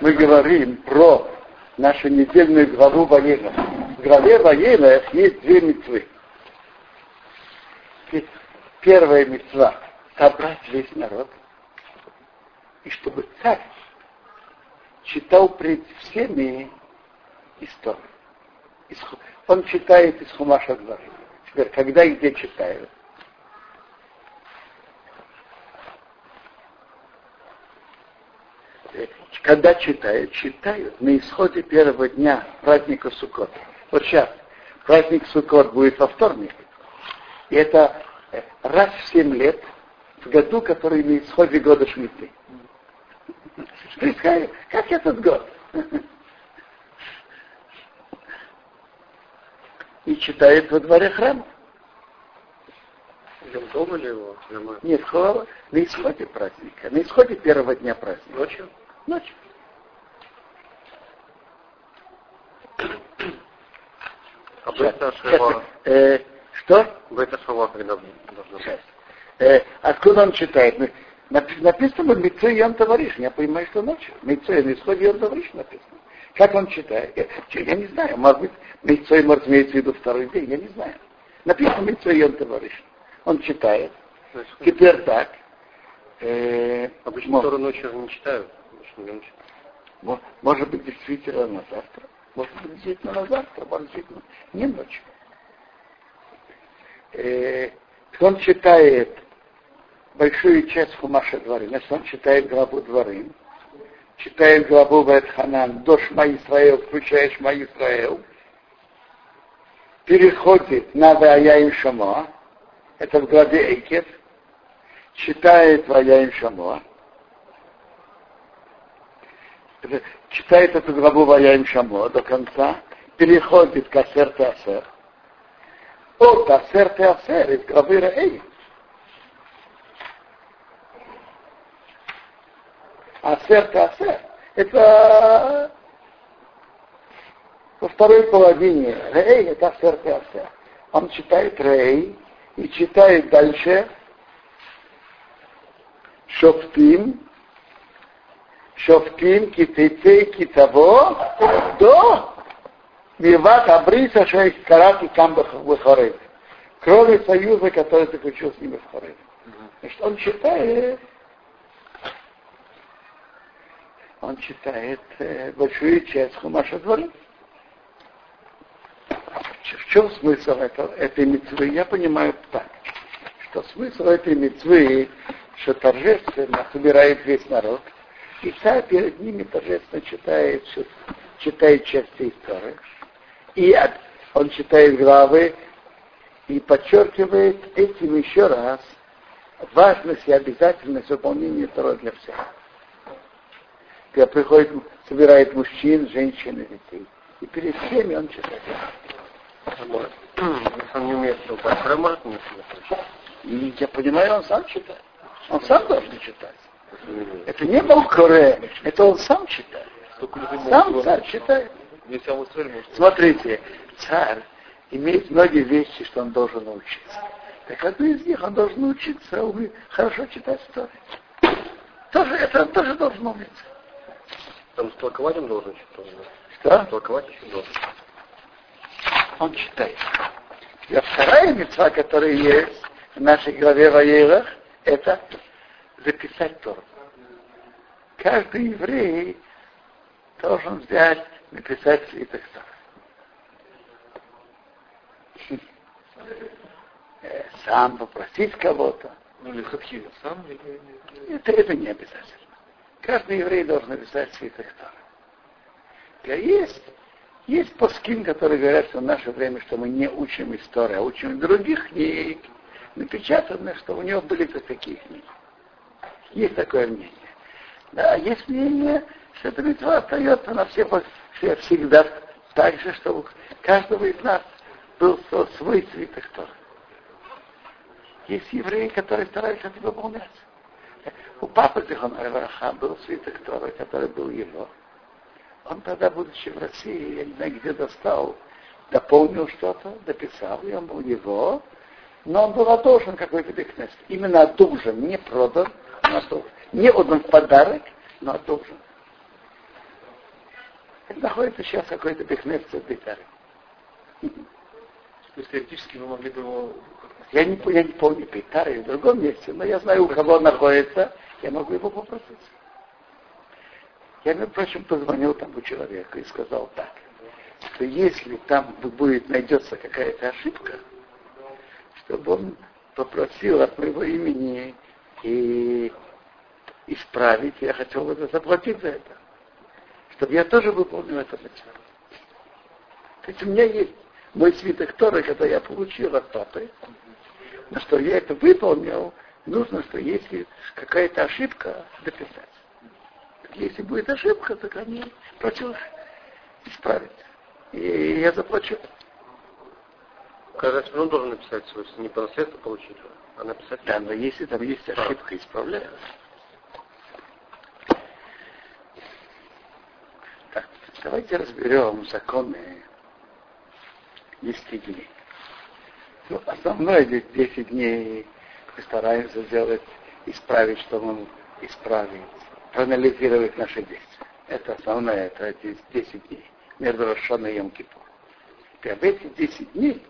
мы говорим про нашу недельную главу Ваена. В главе Ваена есть две мецвы. Первая мецва – собрать весь народ, и чтобы царь читал пред всеми историю. Он читает из Хумаша Дворы. Теперь, когда и где читают? Когда читают? Читают на исходе первого дня праздника Суккот. Вот сейчас праздник Суккот будет во вторник. И это раз в семь лет в году, который на исходе года Шмиты. Как этот год? И читает во дворе храма. Дома ли его? Нет, на исходе праздника, на исходе первого дня праздника. Ночью? Ночью. А? Э, что? Бета Шава когда должна быть? Э, откуда он читает? Написано Митцой Ян Товариш. Я понимаю, что ночью. Митцой на исходе Ян Товариш написано. Как он читает? Я, я не знаю. Может быть, Митцой может иметь в виду второй день. Я не знаю. Написано Митцой Ян Товариш. Он читает. Теперь так. Э, Обычно мол, ночью не читают. Может, может быть, действительно на завтра. Может быть, действительно на завтра. Может, действительно не ночью. Э, он читает большую часть Хумаша Дворы. Значит, он читает главу Дворы, читает главу Ветханан, до Шма Исраил, включая Шма Исраил, переходит на Ваяим Шамо, это в главе Эйкев, читает Ваяим Шамо, читает эту главу Ваяим Шамо до конца, переходит к Асер Асер, от Асер Асер из главы Раэйв, Асер Касер. Это во второй половине Рей это Асер Касер. Он читает Рей и читает дальше Шофтим, Шофтим, Китейцей, Китаво, до Миват Абриса Шейх Карат и Камбах в Кроме союза, который заключил с ними в Хореве. Значит, он читает он читает э, большую часть Хумаша Дворим. В чем смысл этого, этой митцвы? Я понимаю так, что смысл этой митцвы, что торжественно собирает весь народ, и царь перед ними торжественно читает, читает части истории. И он читает главы и подчеркивает этим еще раз важность и обязательность выполнения Тора для всех когда приходит, собирает мужчин, женщин и детей. И перед всеми он читает. Он не умеет я понимаю, он сам читает. Он сам должен читать. Это не Балкоре, это он сам читает. Сам царь читает. Смотрите, царь имеет многие вещи, что он должен научиться. Так одну из них он должен научиться хорошо читать историю. Тоже, это он тоже должен уметь. Там толковать он должен что-то. Что? Толковать еще должен. Он читает. И вторая мецва, которая есть в нашей главе Ваерах, это записать Тору. Каждый еврей должен взять, написать свиток Торы. Сам попросить кого-то. Ну, или Хатхила сам? Или... Это, это не обязательно. Каждый еврей должен написать свиток Тора. Есть, есть поскин, которые говорят, что в наше время, что мы не учим историю, а учим других книг. Напечатано, что у него были такие книги. Есть такое мнение. Да, есть мнение, что эта битва остается на все, все всегда так же, чтобы каждого из нас был свой свиток Тора. Есть евреи, которые стараются это выполнять. У папы Зихона Раваха был свиток Тора, который был его. Он тогда, будучи в России, я не знаю, где достал, дополнил что-то, дописал, и он был его, но он был одолжен какой-то бекнес. Именно одолжен, не продан, но одолжен. Не отдан в подарок, но одолжен. находится сейчас какой-то бихнеф Бейтаре. То есть теоретически вы могли бы его... Я не, я не помню или в другом месте, но я знаю, у кого он находится, я могу его попросить. Я, между прочим, позвонил тому человеку и сказал так, что если там будет, найдется какая-то ошибка, чтобы он попросил от моего имени и исправить, я хотел бы заплатить за это. Чтобы я тоже выполнил это начало. То есть у меня есть мой свиток Торы, когда я получил от папы, но что я это выполнил, нужно, что если какая-то ошибка, дописать. Если будет ошибка, то они просил исправить. И я заплачу. Когда он должен написать свой, не по получить, а написать. Да, но если там есть ошибка, исправляют. Так, давайте разберем законы 10 дней. Ну, основное здесь 10 дней мы стараемся сделать, исправить, что мы исправить, проанализировать наши действия. Это основное, это эти 10 дней между Рошон и йом -Кипур. И в эти 10 дней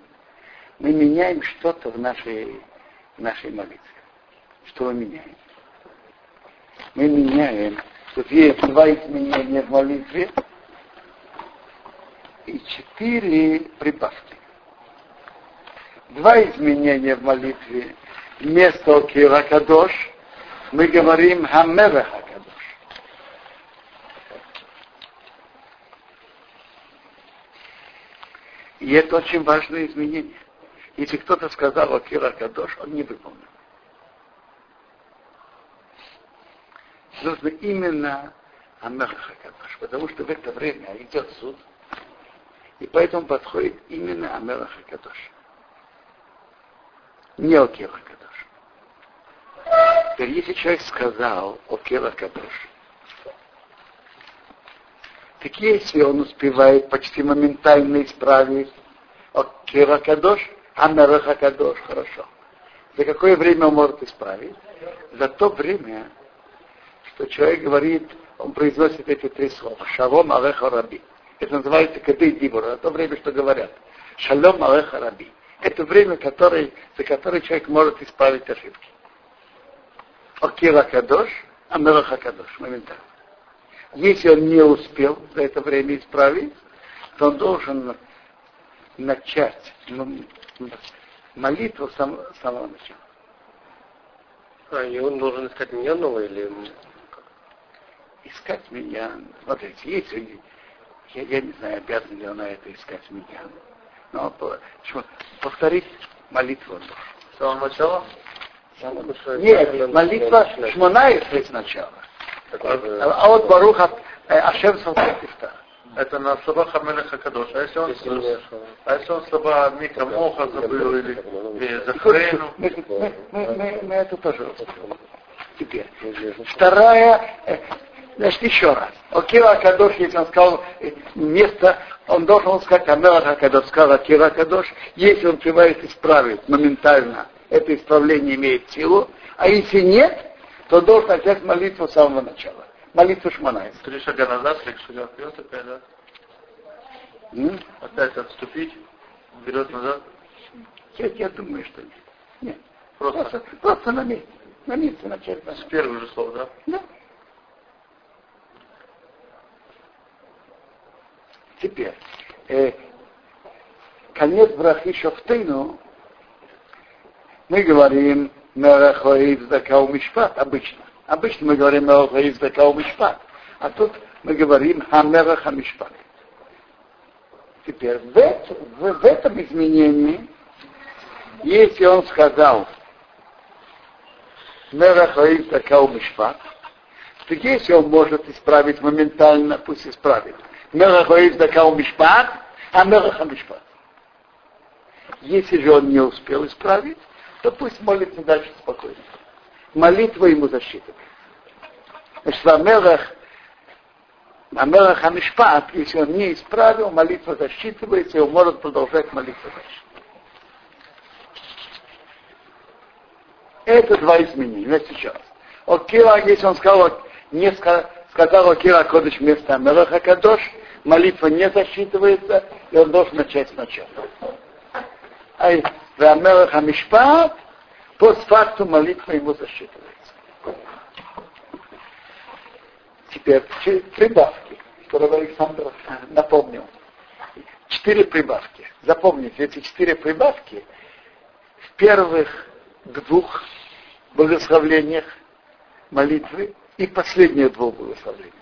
мы меняем что-то в нашей, нашей молитве. Что мы меняем? Мы меняем, тут есть два изменения в молитве и четыре прибавки. Два изменения в молитве. Вместо Кира Кадош мы говорим Хамереха Кадош. И это очень важное изменение. Если кто-то сказал о Кира Кадош, он не выполнил. Нужно именно Амеха Кадош, потому что в это время идет суд, и поэтому подходит именно Амелах Кадош. Не о Кира Кадош. Теперь если человек сказал о Кира Кадош, так если он успевает почти моментально исправить о Кира Амераха Кадош, хорошо. За какое время он может исправить? За то время, что человек говорит, он произносит эти три слова. Шалом Алеха Раби. Это называется Кадей Дибур. Это то время, что говорят. Шалом Алеха Раби. Это время, которое, за которое человек может исправить ошибки. Окира Кадош, Амелаха Кадош, моментально. Если он не успел за это время исправить, то он должен начать молитву с самого начала. А, и он должен искать меня новое или... Искать меня. Смотрите, если я, я не знаю, обязан ли он на это искать меня. Но почему? повторить молитву он должен. С самого начала? Нет, молитва Шмонаев сначала. А вот Баруха Ашем Салфатифта. Это на Сабаха Мелеха Кадош. А если он, а если он Саба Мика Моха забыл или Захрену? Мы это тоже Теперь. Вторая, Значит, еще раз. Окира Кадош, если он сказал место, он должен сказать Амелаха Кадош, сказал Акира Кадош, если он успевает исправить моментально, это исправление имеет силу, а если нет, то должен начать молитву с самого начала. Молитву Шманаев. Три шага назад, три шага вперед опять, да? М? Опять отступить, вперед назад. Я, я думаю, что нет. Нет. Просто, просто, просто на месте. На месте начать. С первых же слов, да? Да. Теперь, э, конец брахи Шофтейну, мы говорим Мерахоид Закау Мишпат, обычно. Обычно мы говорим Мерахоид Закау Мишпат, а тут мы говорим Хамераха Мишпат. Теперь в, это, в, в этом изменении, если он сказал Мерахоид Закау Мишпат, то если он может исправить моментально, пусть исправит. Мелах Дакау Мишпат, а Мелах Мишпат. Если же он не успел исправить, то пусть молится дальше спокойно. Молитва ему защита. Значит, Амелах, Амелах Амишпат, если он не исправил, молитва засчитывается, и он может продолжать молиться дальше. Это два изменения. Сейчас. Окира, если он сказал, не сказал Кира Кодыш вместо Амелаха Кадош, молитва не засчитывается, и он должен начать сначала. Ай, Рамелах Амишпат, постфактум молитва ему засчитывается. Теперь прибавки, которые Александр напомнил. Четыре прибавки. Запомните, эти четыре прибавки в первых двух благословлениях молитвы и последних двух благословениях.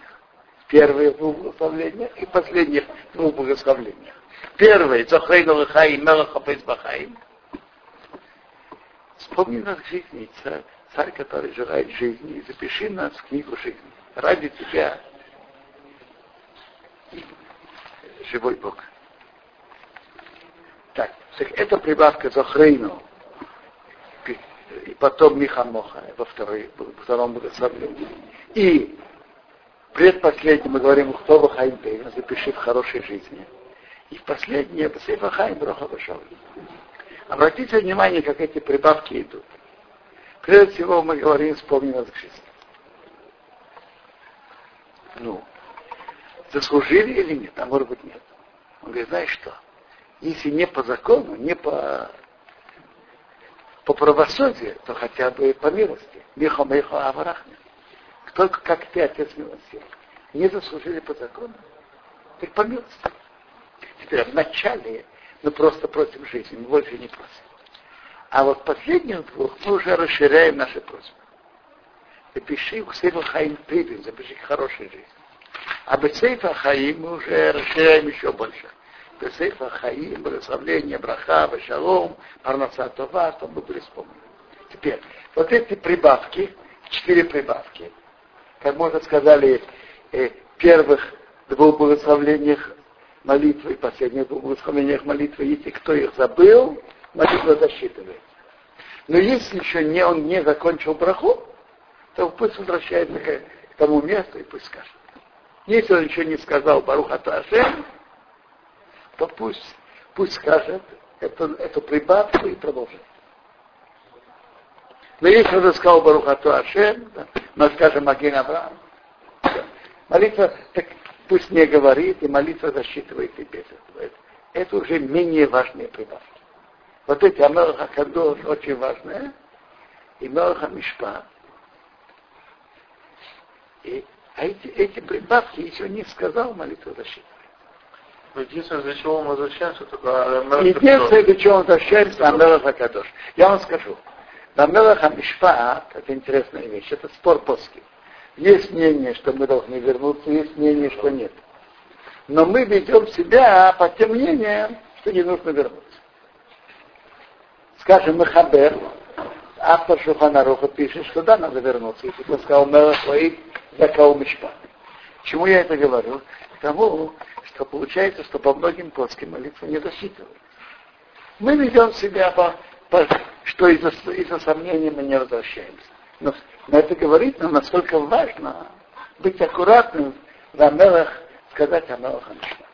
Первые двух благословениях и последних двух благословениях. Первый, Захрейну Лахаим, Мелаха Бахаим. Вспомни нас жизни, царь, царь, который желает жизни, и запиши нас в книгу жизни. Ради тебя живой Бог. Так, так это прибавка Захрейну и потом Михамоха во второй, во втором благословлении. И предпоследнем мы говорим Ухтова Хайм запиши в хорошей жизни. И последнее Сейфа Хайм Броха Башал. Обратите внимание, как эти прибавки идут. Прежде всего мы говорим, вспомни нас к жизни. Ну, заслужили или нет? А может быть нет. Он говорит, знаешь что? Если не по закону, не по по правосудию, то хотя бы по милости. Михо Михо Аварахме. Только как ты, отец милости. Не заслужили по закону, так по милости. Теперь вначале мы просто просим жизни, мы больше не просим. А вот последних двух мы уже расширяем наши просьбы. Запиши у Сейфа Хаим Пибин, запиши хорошей жизни. А Бецейфа Хаим мы уже расширяем еще больше. Бесейфа Хаим, благословление, браха, шалом, парнаса това, чтобы мы были вспомнены. Теперь, вот эти прибавки, четыре прибавки, как можно сказали, э, первых двух благословлениях молитвы и последних двух благословениях молитвы, если кто их забыл, молитва засчитывает. Но если еще не, он не закончил браху, то пусть возвращается к, тому месту и пусть скажет. Если он еще не сказал Барухату Ашем, то пусть, пусть скажет эту, эту прибавку и продолжит. Но если он сказал Барухату Ашем, да, мы скажем Аген Авраам, молитва, так пусть не говорит, и молитва засчитывает и без этого. Это, уже менее важные прибавки. Вот эти Амелаха Кадош очень важные, и Мелаха Мишпа. И, а эти, эти прибавки еще не сказал молитву засчитывает. Единственное, для чего мы возвращаемся, только Единственное, для чего мы возвращаемся, Амелах Акадош. Я вам скажу. Амелах Амишпаат, это интересная вещь, это спор плоский. Есть мнение, что мы должны вернуться, есть мнение, что нет. Но мы ведем себя по тем мнениям, что не нужно вернуться. Скажем, Махабер, автор Шуханаруха пишет, что да, надо вернуться. И ты сказал, Мелах Ваид, Закау Мишпа. Чему я это говорю? К тому, то получается, что по многим плоским молитвы не засчитывают. Мы ведем себя по, по что из-за из сомнений мы не возвращаемся. Но, но это говорит нам, насколько важно быть аккуратным в Амелах, сказать Амелах Амишна.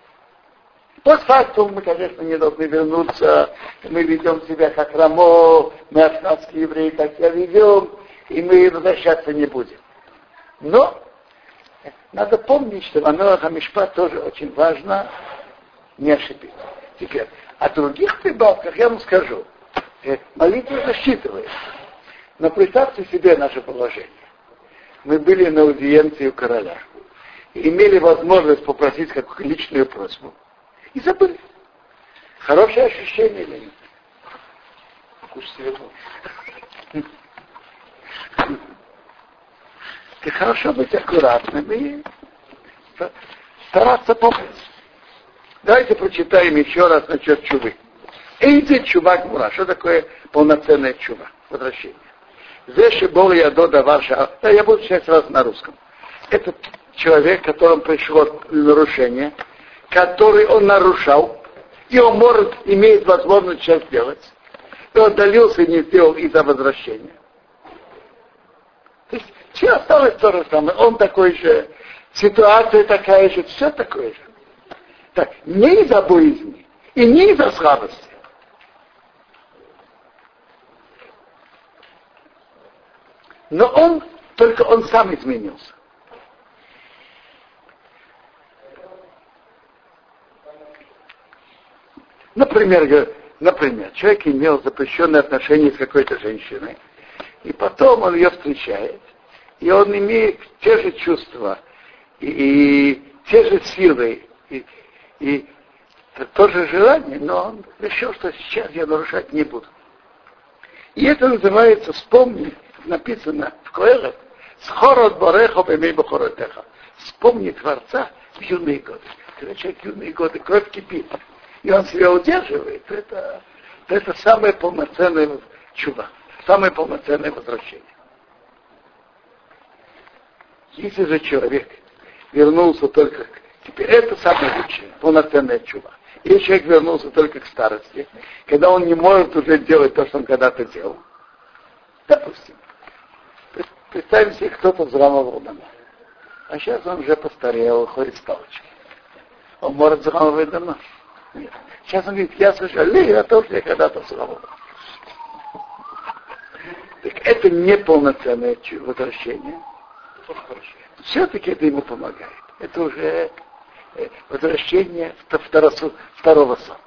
Постфактум мы, конечно, не должны вернуться, мы ведем себя как Рамо, мы афганские евреи так себя ведем, и мы возвращаться не будем. Но надо помнить, что в Амелах Амишпат тоже очень важно не ошибиться. Теперь, о других прибавках я вам скажу. Э, молитва засчитывается. Но представьте себе наше положение. Мы были на аудиенции у короля. И имели возможность попросить какую-то личную просьбу. И забыли. Хорошее ощущение или нет? Кушайте и хорошо быть аккуратным и стараться помнить. Давайте прочитаем еще раз насчет чувы. Эйди чува гмура. Что такое полноценная чува? Возвращение. Зеши бол я до даварша. Да, я буду читать сразу на русском. Это человек, которому пришло нарушение, который он нарушал, и он может, имеет возможность сейчас сделать. И он отдалился и не сделал из-за возвращения. То есть все осталось то же самое. Он такой же, ситуация такая же, все такое же. Так, не из-за боязни и не из-за слабости. Но он, только он сам изменился. Например, например, человек имел запрещенные отношения с какой-то женщиной, и потом он ее встречает, и он имеет те же чувства, и, и те же силы, и, и то же желание, но он решил, что сейчас я нарушать не буду. И это называется, вспомни, написано в Коэле, «Схорот барехо бемей бахоротеха». Вспомни Творца в юные годы. Когда человек в юные годы, кровь кипит, и он себя удерживает, это, это самое полноценное чудо, самое полноценное возвращение. Если же человек вернулся только к... Теперь это самое лучшее, полноценное чудо. Если человек вернулся только к старости, когда он не может уже делать то, что он когда-то делал. Допустим. Представим себе, кто-то взламывал дома. А сейчас он уже постарел, ходит с палочкой. Он может взламывать дома? Нет. Сейчас он говорит, я сожалею о том, что я когда-то взламывал. Так это неполноценное возвращение. Все-таки это ему помогает. Это уже Э, возвращение второго, второго сорта.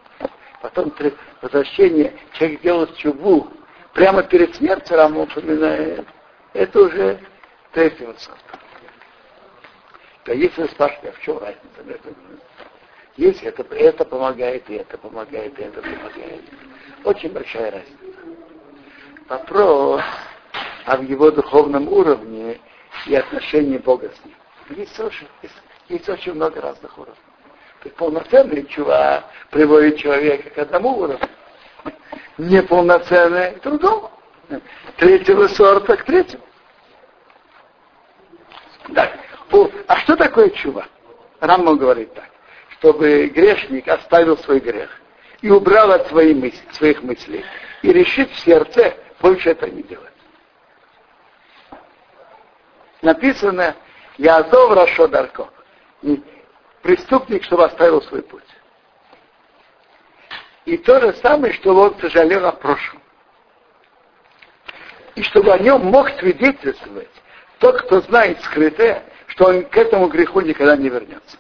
Потом возвращение, человек делает чубу прямо перед смертью, Рама упоминает, это уже третьего сорта. То спрашиваете, а в чем разница? Если это, это помогает, и это помогает, и это помогает. Очень большая разница. Вопрос о его духовном уровне и отношении Бога с ним. Есть очень, есть очень много разных уровней. То есть полноценный чува приводит человека к одному уровню. Неполноценный к другому. Третьего сорта к третьему. Так. А что такое чува? Раммон говорит так. Чтобы грешник оставил свой грех и убрал от своих мыслей, своих мыслей и решит в сердце больше это не делать. Написано Язов Рашо Дарко преступник, чтобы оставил свой путь. И то же самое, что он сожалел о прошлом. И чтобы о нем мог свидетельствовать тот, кто знает скрытое, что он к этому греху никогда не вернется.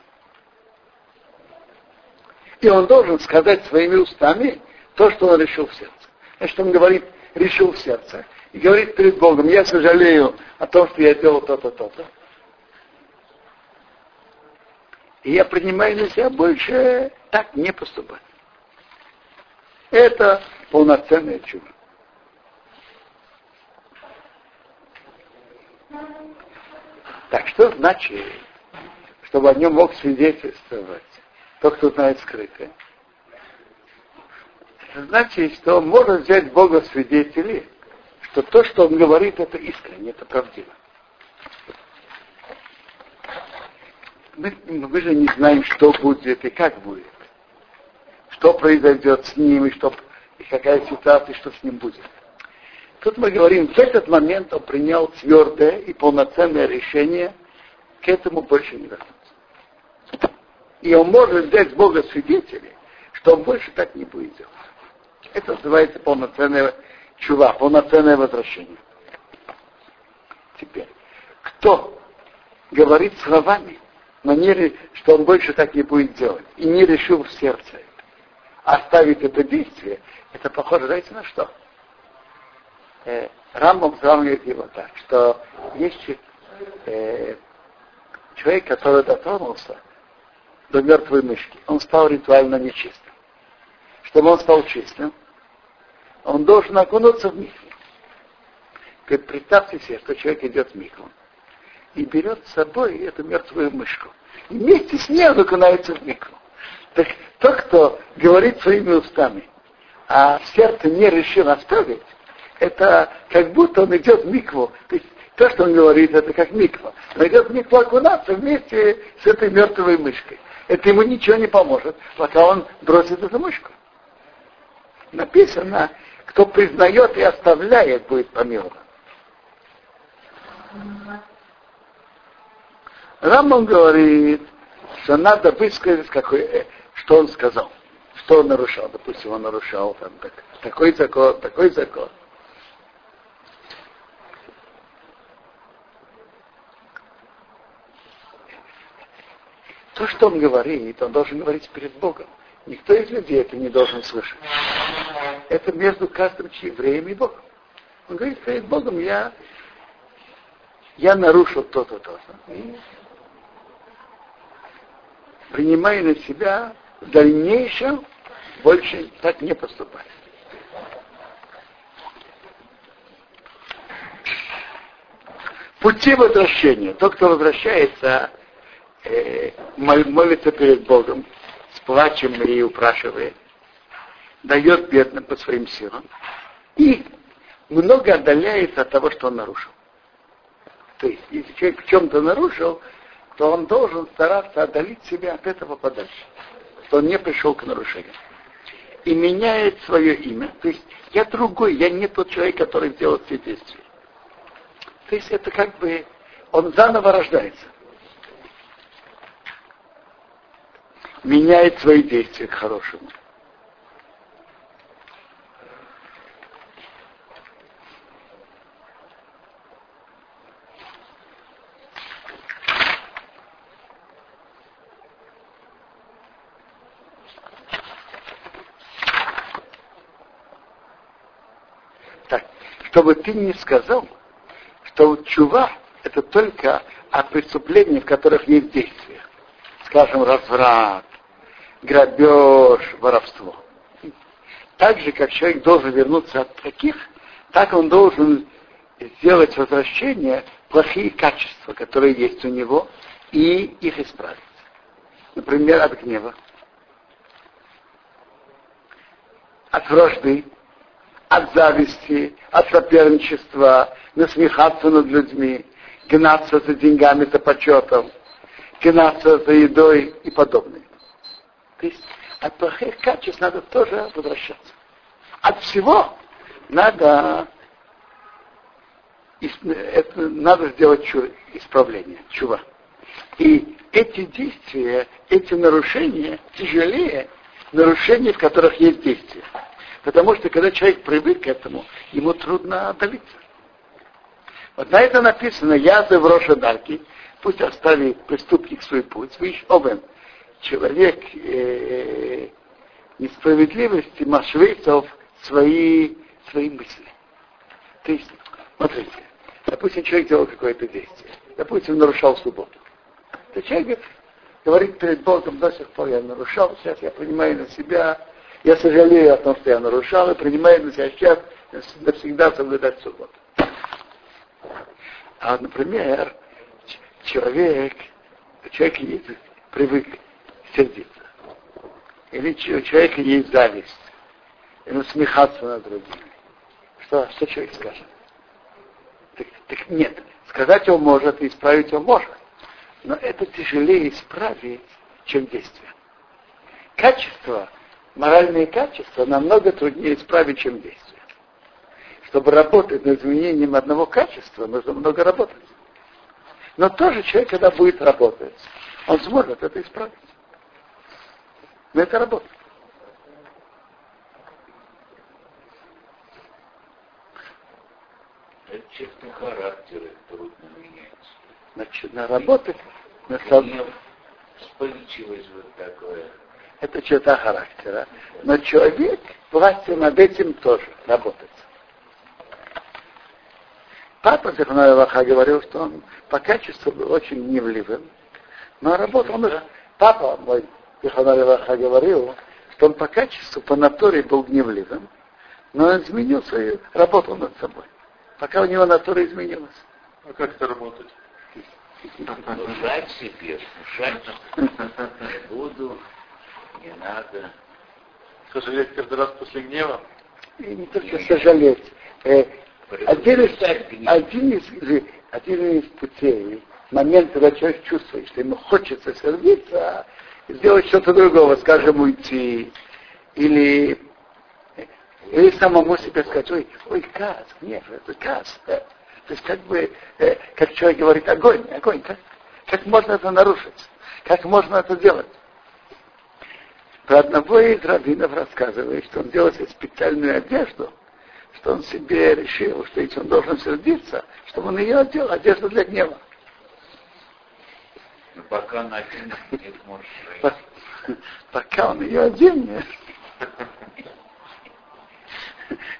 И он должен сказать своими устами то, что он решил в сердце. Значит, он говорит, решил в сердце. И говорит перед Богом, я сожалею о том, что я делал то-то, то-то. И я принимаю на себя больше так не поступать. Это полноценное чудо. Так что значит, чтобы о нем мог свидетельствовать тот, кто знает скрытое? Значит, что он может взять Бога свидетелей, что то, что он говорит, это искренне, это правдиво. мы, мы же не знаем, что будет и как будет. Что произойдет с ним, и, что, и какая ситуация, что с ним будет. Тут мы говорим, в этот момент он принял твердое и полноценное решение к этому больше не вернуться. И он может взять Бога свидетелей, что он больше так не будет делать. Это называется полноценное чува, полноценное возвращение. Теперь, кто говорит словами, но не, что он больше так не будет делать. И не решил в сердце оставить это действие, это похоже, знаете, на что? Э, Рамбом сравнивает его так, что есть э, человек, который дотронулся до мертвой мышки, он стал ритуально нечистым. Чтобы он стал чистым, он должен окунуться в микву. Представьте себе, что человек идет в микву и берет с собой эту мертвую мышку. И вместе с ней он окунается в микву. Так тот, кто говорит своими устами, а сердце не решил оставить, это как будто он идет в микву. То есть то, что он говорит, это как миква. Он идет в микву окунаться вместе с этой мертвой мышкой. Это ему ничего не поможет, пока он бросит эту мышку. Написано, кто признает и оставляет, будет помилован. Рамбам говорит, что надо высказать, какой, э, что он сказал, что он нарушал. Допустим, он нарушал там, так, такой закон, такой закон. То, что он говорит, он должен говорить перед Богом. Никто из людей это не должен слышать. Это между каждым евреем и Богом. Он говорит перед Богом, я, я нарушил то-то, то-то. И принимаю на себя в дальнейшем больше так не поступать. Пути возвращения. Тот, кто возвращается, э, молится перед Богом, с плачем и упрашивает, дает бедным по своим силам и много отдаляется от того, что он нарушил. То есть, если человек в чем-то нарушил, то он должен стараться отдалить себя от этого подальше, что он не пришел к нарушению. И меняет свое имя. То есть я другой, я не тот человек, который сделал все действия. То есть это как бы он заново рождается. Меняет свои действия к хорошему. чтобы ты не сказал, что чува это только о преступлениях, в которых есть действие. Скажем, разврат, грабеж, воровство. Так же, как человек должен вернуться от таких, так он должен сделать возвращение плохие качества, которые есть у него, и их исправить. Например, от гнева, от вражды, от зависти, от соперничества, насмехаться над людьми, гнаться за деньгами, за почетом, гнаться за едой и подобное. То есть от плохих качеств надо тоже возвращаться. От всего надо, это, надо сделать чу, исправление, чува. И эти действия, эти нарушения тяжелее нарушений, в которых есть действия. Потому что когда человек привык к этому, ему трудно отдалиться. Вот на это написано, я за в дарки, пусть оставит преступник свой путь, видишь, обен, человек э, несправедливости, машвейцев, свои, свои мысли. То есть, смотрите, допустим, человек делал какое-то действие, допустим, нарушал субботу. То человек говорит перед Богом, до сих пор я нарушал, сейчас я принимаю на себя я сожалею о том, что я нарушал, и принимаю на себя сейчас навсегда соблюдать субботу. А, например, человек, человек привык сердиться. Или у человека есть зависть. Или смехаться над другими. Что, что человек скажет? Так, так нет. Сказать он может, и исправить он может. Но это тяжелее исправить, чем действие. Качество моральные качества намного труднее исправить, чем действие. Чтобы работать над изменением одного качества, нужно много работать. Но тоже человек, когда будет работать, он сможет это исправить. Но это работа. Это черты характера трудно менять. Значит, на работать, на Гнев, вспыльчивость вот такое это черта характера. Но человек властью над этим тоже работает. Папа Зихной Аллаха говорил, что он по качеству был очень гневливым, но работал он... Папа мой Зихной Аллаха говорил, что он по качеству, по натуре был гневливым, но он изменил свою, работал над собой. Пока у него натура изменилась. А как это работать? Внушать себе, внушать. Буду не надо. Сожалеть каждый раз после гнева? И не только сожалеть. Э, один, из, один, из, один из путей, момент, когда человек чувствует, что ему хочется сердиться, сделать что-то другого, скажем, уйти, или, или самому себе сказать, ой, ой, каз, нет, это. Да? То есть как бы, э, как человек говорит, огонь, огонь, как, как можно это нарушить? Как можно это сделать? Про одного из раввинов рассказывает, что он делал себе специальную одежду, что он себе решил, что если он должен сердиться, чтобы он ее одел, одежду для гнева. Но пока он один, не сможешь Пока он ее нет.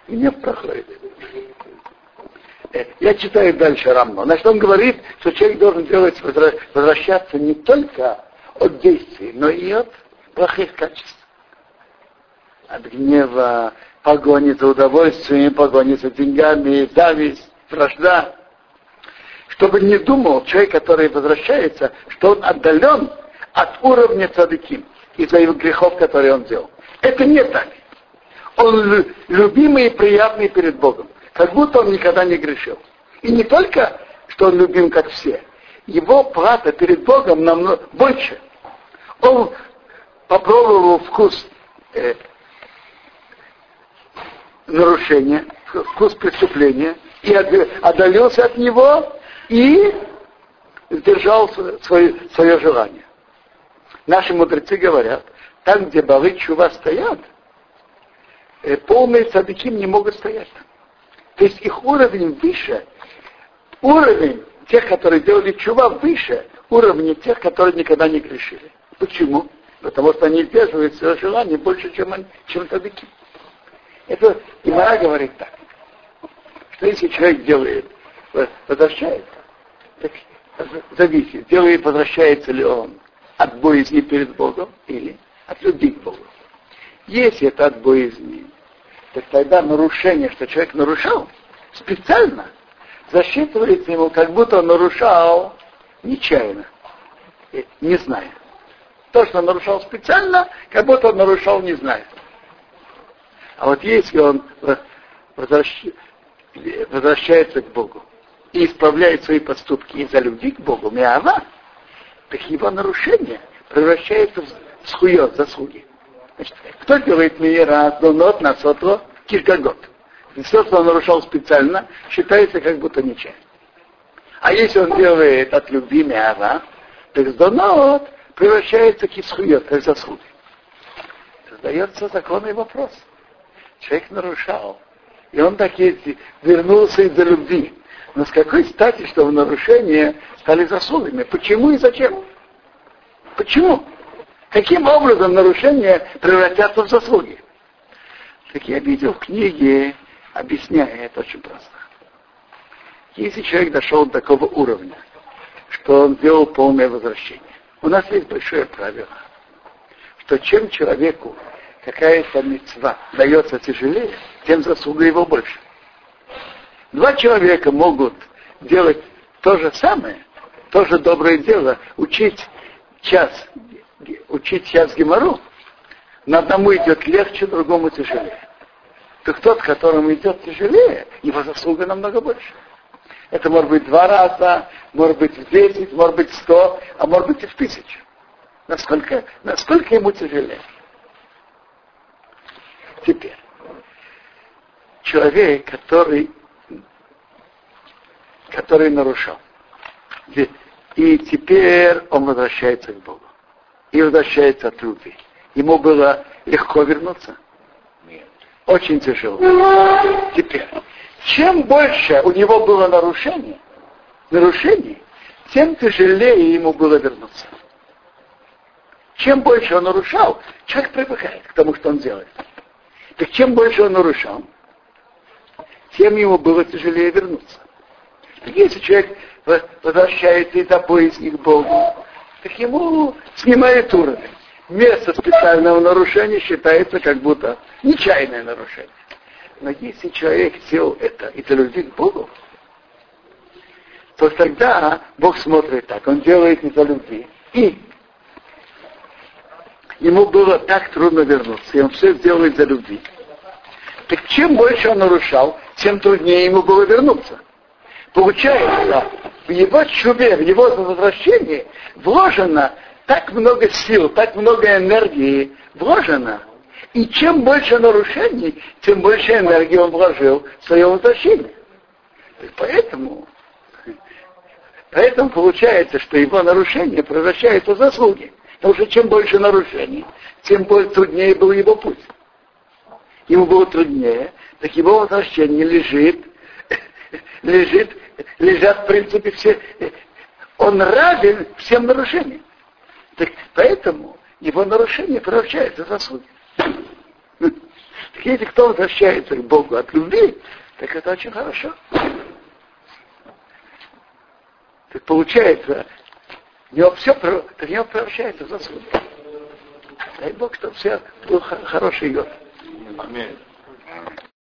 Не проходит. Э, я читаю дальше Рамно. Значит, он говорит, что человек должен делать, возвращаться не только от действий, но и от плохих качеств. От гнева, погони за удовольствием, погони за деньгами, зависть, вражда. Чтобы не думал человек, который возвращается, что он отдален от уровня цадыким из-за его грехов, которые он делал. Это не так. Он любимый и приятный перед Богом. Как будто он никогда не грешил. И не только, что он любим, как все. Его плата перед Богом намного больше. Он попробовал вкус э, нарушения, вкус преступления, и отдалился от него, и сдержал свое, свое желание. Наши мудрецы говорят, там, где балы чува стоят, э, полные садыки не могут стоять. То есть их уровень выше, уровень тех, которые делали чува, выше уровня тех, которые никогда не грешили. Почему? Потому что они сдерживают свое желание больше, чем, они, чем садыки. Это Имара говорит так, что если человек делает, возвращается, так зависит, делает, возвращается ли он от боязни перед Богом или от любви к Богу. Если это от боязни, так тогда нарушение, что человек нарушал, специально засчитывается ему, как будто он нарушал нечаянно, не зная. То, что он нарушал специально, как будто он нарушал не зная. А вот если он возвращается к Богу и исправляет свои поступки из-за любви к Богу, миава, так его нарушение превращается в схует, заслуги. Значит, кто делает мира, донот, насото, киркагот? И все, что он нарушал специально, считается как будто нечаянно. А если он делает от любви миара, так донот превращается в исхует, как заслуги. Задается законный вопрос. Человек нарушал. И он таки вернулся из-за любви. Но с какой стати, что в нарушение стали заслугами? Почему и зачем? Почему? Каким образом нарушения превратятся в заслуги? Так я видел в книге, объясняя это очень просто. Если человек дошел до такого уровня, что он сделал полное возвращение, у нас есть большое правило, что чем человеку какая-то мецва дается тяжелее, тем заслуга его больше. Два человека могут делать то же самое, то же доброе дело, учить час, учить час гемору, на одному идет легче, другому тяжелее. Так тот, которому идет тяжелее, его заслуга намного больше. Это может быть два раза, может быть в десять, может быть в сто, а может быть и в тысячу. Насколько, насколько ему тяжелее. Теперь, человек, который, который нарушал, и теперь он возвращается к Богу. И возвращается от любви. Ему было легко вернуться? Нет. Очень тяжело. Теперь, чем больше у него было нарушений, нарушений, тем тяжелее ему было вернуться. Чем больше он нарушал, человек привыкает к тому, что он делает. Так чем больше он нарушал, тем ему было тяжелее вернуться. Если человек возвращается из-за поиски к Богу, так ему снимает уровень. Место специального нарушения считается как будто нечаянное нарушение. Но если человек сделал это из-за любви к Богу, то тогда Бог смотрит так, он делает из-за любви. И ему было так трудно вернуться, и он все сделал из-за любви. Так чем больше он нарушал, тем труднее ему было вернуться. Получается, в его чубе, в его возвращении вложено так много сил, так много энергии вложено. И чем больше нарушений, тем больше энергии он вложил в свое возвращение. И поэтому, поэтому получается, что его нарушение превращается в заслуги. Потому что чем больше нарушений, тем более труднее был его путь. Ему было труднее, так его возвращение лежит, лежит, лежат в принципе все, он равен всем нарушениям. Так поэтому его нарушение превращается в заслуги. Так если кто возвращается к Богу от любви, так это очень хорошо. Так получается, у него все в него превращается в заслуги. Дай Бог, чтобы все был хороший год. Аминь.